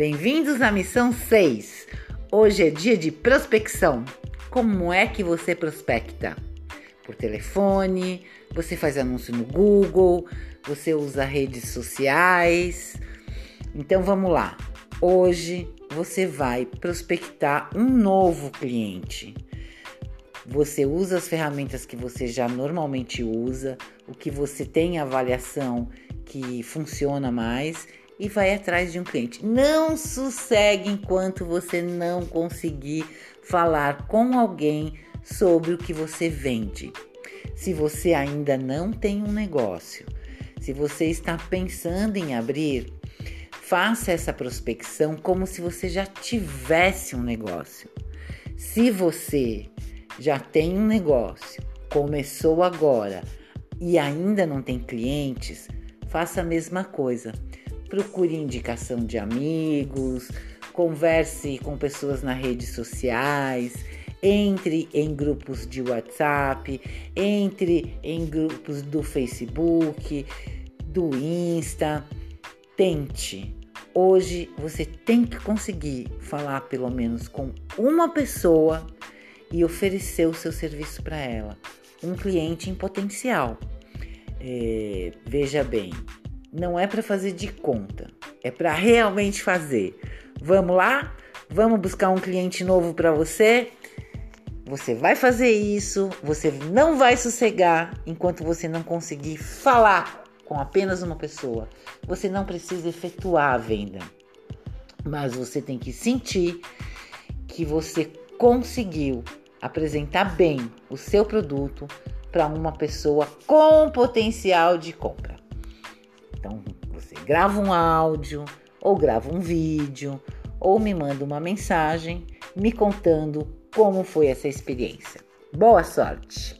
Bem-vindos à missão 6. Hoje é dia de prospecção. Como é que você prospecta? Por telefone, você faz anúncio no Google, você usa redes sociais. Então vamos lá. Hoje você vai prospectar um novo cliente. Você usa as ferramentas que você já normalmente usa, o que você tem avaliação que funciona mais e vai atrás de um cliente. Não sossegue enquanto você não conseguir falar com alguém sobre o que você vende. Se você ainda não tem um negócio, se você está pensando em abrir, faça essa prospecção como se você já tivesse um negócio. Se você já tem um negócio, começou agora e ainda não tem clientes, faça a mesma coisa procure indicação de amigos, converse com pessoas nas redes sociais, entre em grupos de WhatsApp, entre em grupos do Facebook, do Insta. Tente. Hoje você tem que conseguir falar pelo menos com uma pessoa e oferecer o seu serviço para ela, um cliente em potencial. É, veja bem, não é para fazer de conta, é para realmente fazer. Vamos lá? Vamos buscar um cliente novo para você? Você vai fazer isso, você não vai sossegar enquanto você não conseguir falar com apenas uma pessoa. Você não precisa efetuar a venda, mas você tem que sentir que você conseguiu apresentar bem o seu produto para uma pessoa com potencial de compra. Então você grava um áudio, ou grava um vídeo, ou me manda uma mensagem me contando como foi essa experiência. Boa sorte!